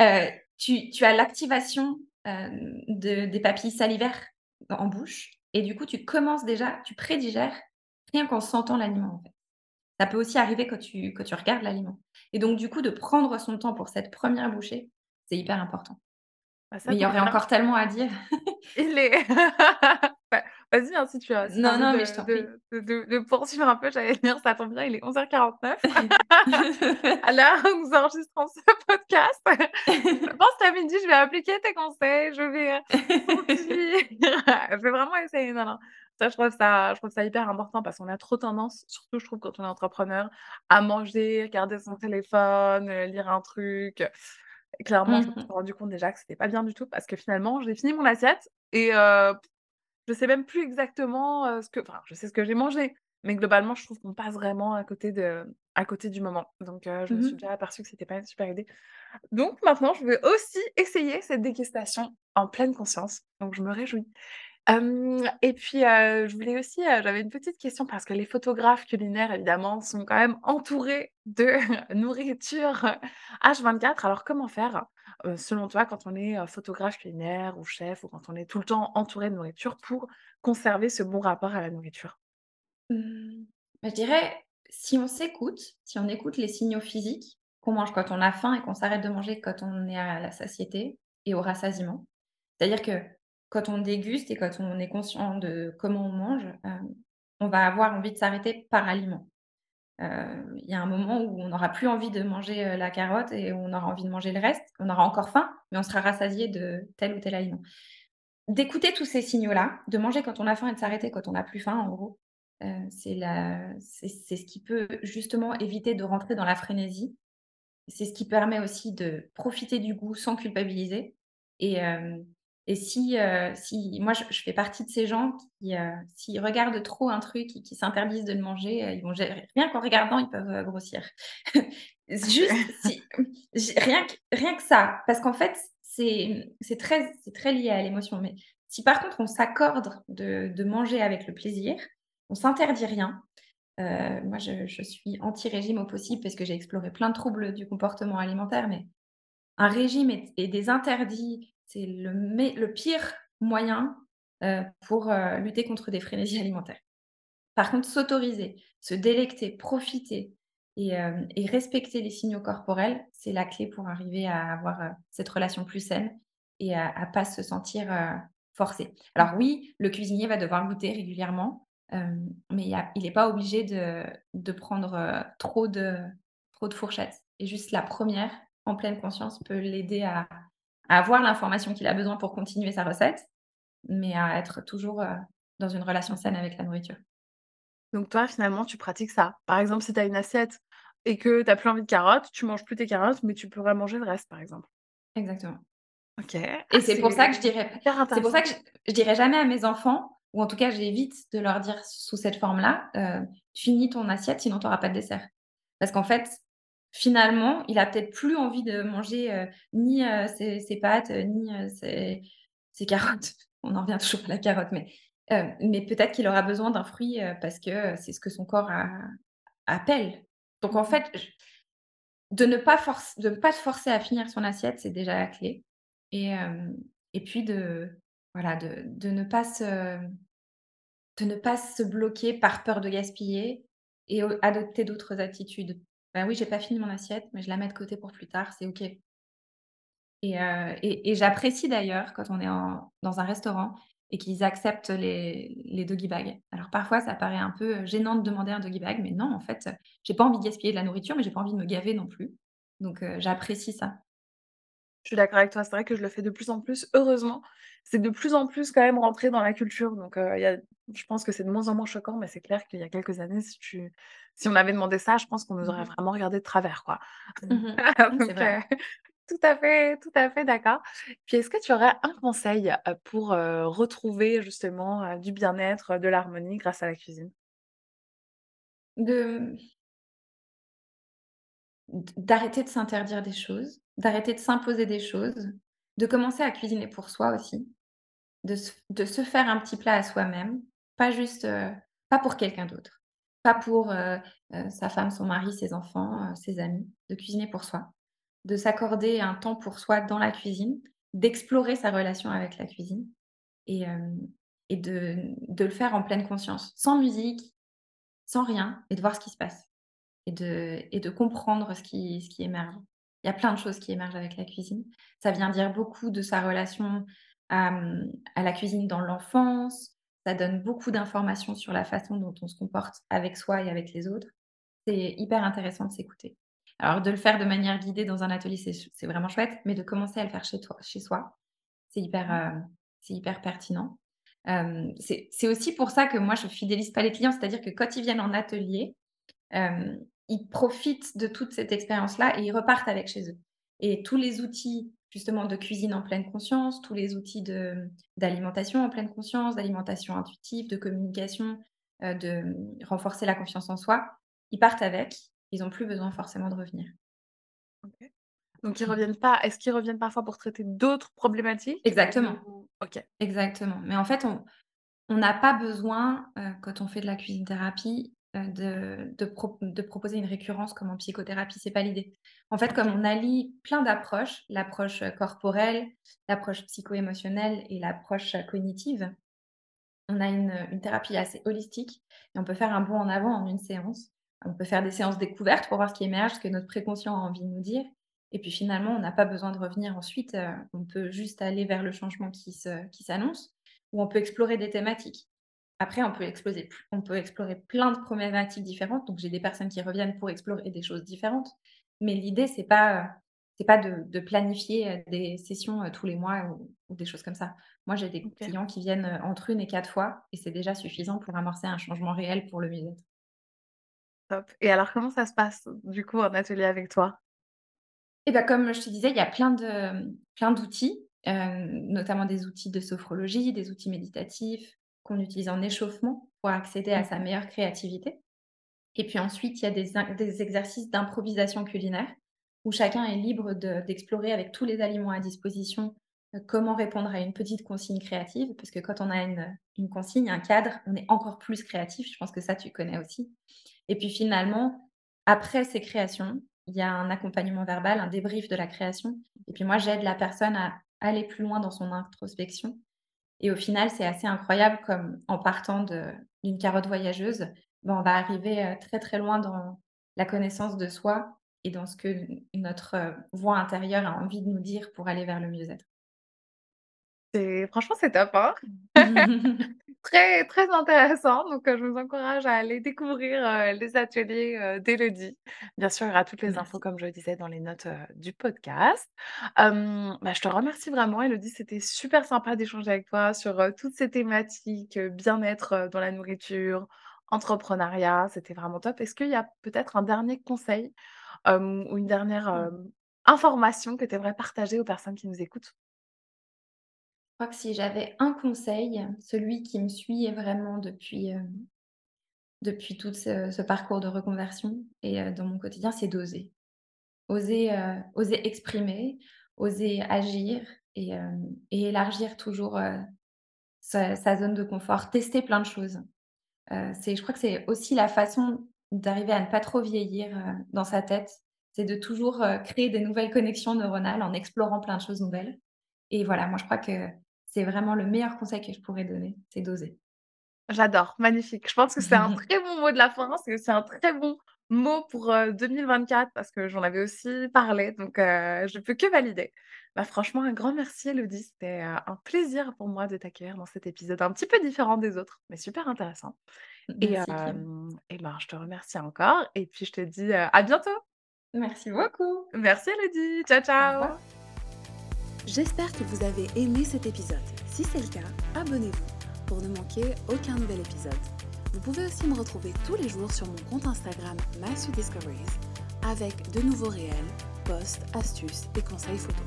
heu, tu tu as l'activation, de des papilles salivaires en bouche et du coup, tu commences déjà tu prédigères rien qu'en sentant l'aliment, en fait. Ça peut aussi arriver quand tu quand tu regardes l'aliment et donc du coup, de prendre son temps pour cette 1re bouchée, c'est hyper important. Ça Mais il y aurait bien. encore tellement à dire. Il est bah, vas-y, hein, si tu as si Non, non, mais je t'en prie. de de poursuivre un peu, j'allais dire, ça tombe bien, il est 11:49 à l'heure où nous enregistrons ce podcast. Je pense qu'à midi, je vais appliquer tes conseils, je vais, sentir je vais vraiment essayer, non, non. Ça, je trouve ça je trouve ça hyper important parce qu'on a trop tendance, surtout je trouve quand on est entrepreneur, à manger, regarder son téléphone, heu, lire un truc, et clairement, je Mmh me suis mh. rendu compte déjà que c'était pas bien du tout parce que finalement, j'ai fini mon assiette et heu, je sais même plus exactement, heu, ce que enfin, je sais ce que j'ai mangé, mais globalement, je trouve qu'on passe vraiment à côté de à côté du moment. Donc heu, je me Mmh suis mh. déjà aperçue que c'était pas une super idée. Donc maintenant, je vais aussi essayer cette dégustation en pleine conscience, donc je me réjouis. Et puis, je voulais aussi, j'avais une petite question parce que les photographes culinaires, évidemment, sont quand même entourés de nourriture H24. Alors comment faire, selon toi, quand on est, photographe culinaire ou chef ou quand on est tout le temps entouré de nourriture pour conserver ce bon rapport à la nourriture? Mmh, bah, je dirais, si on s'écoute, si on écoute les signaux physiques, qu'on mange quand on a faim et qu'on s'arrête de manger quand on est à la satiété et au rassasiement. C'est-à-dire que quand on déguste et quand on est conscient de comment on mange, hem, on va avoir envie de s'arrêter par aliment. Heu, il y a un moment où on n'aura plus envie de manger, heu, la carotte et on aura envie de manger le reste. On aura encore faim, mais on sera rassasié de tel ou tel aliment. D'écouter tous ces signaux-là, de manger quand on a faim et de s'arrêter quand on n'a plus faim, en gros, c'est ce qui peut justement éviter de rentrer dans la frénésie. C'est ce qui permet aussi de profiter du goût sans culpabiliser et et si, heu, si moi je je fais partie de ces gens qui, heu, s'ils regardent trop un truc et qui s'interdisent de le manger, heu, ils vont gé rien qu'en regardant, ils peuvent, grossir. Juste si rien que rien que ça, parce qu'en fait, c'est c'est très c'est très lié à l'émotion, mais si par contre on s'accorde de de manger avec le plaisir, on s'interdit rien. Moi je je suis anti-régime au possible parce que j'ai exploré plein de troubles du comportement alimentaire, mais un régime et et des interdits, c'est le pire moyen, heu, pour, heu, lutter contre des frénésies alimentaires. Par contre, s'autoriser, se délecter, profiter et hem et respecter les signaux corporels, c'est la clé pour arriver à avoir, cette relation plus saine et à à pas se sentir, forcé. Alors oui, le cuisinier va devoir goûter régulièrement, mais il y a il est pas obligé de prendre, trop de trop de fourchettes et juste la 1re, en pleine conscience, peut l'aider à à avoir l'information qu'il a besoin pour continuer sa recette mais à être toujours, heu, dans une relation saine avec la nourriture. Donc toi, finalement, tu pratiques ça? Par exemple, si tu as une assiette et que tu as plus envie de carottes, tu manges plus tes carottes, mais tu pourrais manger le reste, par exemple? Exactement. OK. Et Ah, c'est pour ça que je dirais c'est pour ça que je je dirais jamais à mes enfants, ou en tout cas j'évite de leur dire sous cette forme-là, «Finis ton assiette, sinon tu auras pas de dessert». Parce qu'en fait, finalement, il a peut-être plus envie de manger, heu, ni, heu, ses pâtes, heu, ni, heu, ses carottes. On en revient toujours à la carotte, mais, mais peut-être qu'il aura besoin d'un fruit, parce que, c'est ce que son corps appelle. Donc en fait, de ne pas de pas se forcer à finir son assiette, c'est déjà la clé et et puis de voilà, de de ne pas se de ne pas se bloquer par peur de gaspiller et adopter d'autres attitudes. «Bah, oui, j'ai pas fini mon assiette, mais je la mets de côté pour plus tard, c'est OK» et et j'apprécie d'ailleurs quand on est dans un restaurant et qu'ils acceptent les doggy bags. Alors parfois, ça paraît un peu, gênant de demander un doggy bag, mais non, en fait, j'ai pas envie de gaspiller de la nourriture, mais j'ai pas envie de me gaver non plus. Donc heu, j'apprécie ça. Je suis d'accord avec toi, c'est vrai que je le fais de plus en plus, heureusement. C'est de plus en plus quand même rentré dans la culture, donc il y a je pense que c'est de moins en moins choquant, mais c'est clair qu'il y a quelques années, si tu si on avait demandé ça, je pense qu'on nous Mmh aurait mh. vraiment regardé de travers, quoi. Mmh Mmh, c'est Donc vrai. heu, tout à fait tout à fait d'accord. Puis est-ce que tu aurais un conseil, pour, retrouver justement, du bien-être, de l'harmonie grâce à la cuisine? De d'arrêter de s'interdire des choses, d'arrêter de s'imposer des choses, de commencer à cuisiner pour soi aussi, de se de se faire un petit plat à soi-même, pas juste, heu, pas pour quelqu'un d'autre, pas pour, heu heu, sa femme, son mari, ses enfants, ses amis, de cuisiner pour soi, de s'accorder un temps pour soi dans la cuisine, d'explorer sa relation avec la cuisine et et de de le faire en pleine conscience, sans musique, sans rien et de voir ce qui se passe. Et de et de comprendre ce qui ce qui émerge. Il y a plein de choses qui émergent avec la cuisine. Ça vient dire beaucoup de sa relation à, à la cuisine dans l'enfance. Ça donne beaucoup d'informations sur la façon dont on se comporte avec soi et avec les autres. C'est hyper intéressant de s'écouter. Alors de le faire de manière guidée dans un atelier, c'est vraiment chouette, mais de commencer à le faire chez toi chez soi, c'est hyper, c'est hyper pertinent. Hem, c'est aussi pour ça que moi je fidélise pas les clients, c'est-à-dire que quand ils viennent en atelier, ils profitent de toute cette expérience-là et ils repartent avec chez eux. Et tous les outils justement de cuisine en pleine conscience, tous les outils d'alimentation en pleine conscience, d'alimentation intuitive, de communication, heu, de, renforcer la confiance en soi, ils partent avec, ils ont plus besoin forcément de revenir. Donc ils reviennent pas est-ce qu'ils reviennent parfois pour traiter d'autres problématiques? Exactement, OK. exactement. Mais en fait, on n'a pas besoin, heu, quand on fait de la cuisine thérapie, de de pro de proposer une récurrence comme en psychothérapie, c'est pas l'idée. En fait, comme on allie plein d'approches, l'approche, corporelle, l'approche psycho-émotionnelle et l'approche, cognitive, on a une, une thérapie assez holistique et on peut faire un bond en avant en une séance. On peut faire des séances découvertes pour voir ce qui émerge, ce que notre préconscient a envie de nous dire et puis finalement, on n'a pas besoin de revenir ensuite, heu, on peut juste aller vers le changement qui s'annonce ou on peut explorer des thématiques. Après, on peut exploser p on peut explorer plein de problématiques différentes, donc j'ai des personnes qui reviennent pour explorer des choses différentes. Mais l'idée, c'est pas, c'est pas de de planifier, heu, des sessions, heu, tous les mois ou ou des choses comme ça. Moi, j'ai des clients qui viennent, entre 1 et 4 fois et c'est déjà suffisant pour amorcer un changement réel pour le mieux-être. Top et alors comment ça se passe, du coup, en atelier avec toi? Et bah, comme je te disais, il y a plein de, plein d'outils, notamment des outils de sophrologie, des outils méditatifs qu'on utilise en échauffement pour accéder à sa Mmh meilleure créativité. Et puis ensuite, il y a des exercices d'improvisation culinaire où chacun est libre de d'explorer avec tous les aliments à disposition, heu, comment répondre à une petite consigne créative. Parce que quand on a une, une consigne, un cadre, on est encore plus créatif. Je pense que ça, tu connais aussi. Et puis finalement, après ces créations, il y a un accompagnement verbal, un débrief de la création. Et puis moi, j'aide la personne à aller plus loin dans son introspection et au final, c'est assez incroyable comme en partant d'une carotte voyageuse, ben, on va arriver, heu, très, très loin dans la connaissance de soi et dans ce que notre, heu, voix intérieure a envie de nous dire pour aller vers le mieux-être. C'est franchement, c'est top, hein. Très, très intéressant, donc heu, je vous encourage à aller découvrir, heu, les ateliers, heu, d'Élodie. Bien sûr, il y aura toutes les infos, comme je le disais, dans les notes, heu, du podcast. Bah, je te remercie vraiment, Élodie, c'était super sympa d'échanger avec toi sur, toutes ces thématiques, bien-être, dans la nourriture, entrepreneuriat, c'était vraiment top. Est-ce qu'il y a peut-être un dernier conseil, ou une dernière, Mmh. information que tu aimerais partager aux personnes qui nous écoutent? Je crois que si j'avais un conseil, celui qui me suit vraiment depuis, hem, depuis tout ce parcours de reconversion et heu, dans mon quotidien, c'est d'oser. Oser, heu, oser exprimer, oser agir et élargir toujours, sa sa zone de confort, tester plein de choses. C'est je crois que c'est aussi la façon d'arriver à ne pas trop vieillir, dans sa tête. C'est de toujours, créer des nouvelles connexions neuronales en explorant plein de choses nouvelles et voilà, moi je crois que c'est vraiment le meilleur conseil que je pourrais donner, c'est d'oser. J'adore, magnifique. Je pense que c'est un très bon mot de la fin, c'est un très bon mot pour, heu, 2024 parce que j'en avais aussi parlé donc heu, je peux que valider. Bah, franchement, un grand merci Elodie, c'était, heu, un plaisir pour moi de t'accueillir dans cet épisode un petit peu différent des autres, mais super intéressant et Merci hem et ben, je te remercie encore et puis je te dis, heu, à bientôt. Merci beaucoup. Merci Elodie. Ciao, ciao. J'espère que vous avez aimé cet épisode. Si c'est le cas, abonnez-vous pour ne manquer aucun nouvel épisode. Vous pouvez aussi me retrouver tous les jours sur mon compte Instagram MySweetDiscoveries avec de nouveaux réels, posts, astuces et conseils photos.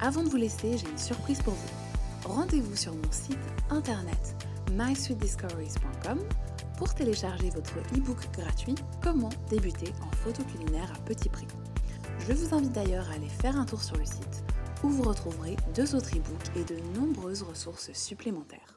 Avant de vous laisser, j'ai une surprise pour vous. Rendez-vous sur mon site internet mysweetdiscoveries.com pour télécharger votre e-book gratuit Comment débuter en photo culinaire à petit prix. Je vous invite d'ailleurs à aller faire un tour sur le site où vous retrouverez deux autres e-books et de nombreuses ressources supplémentaires.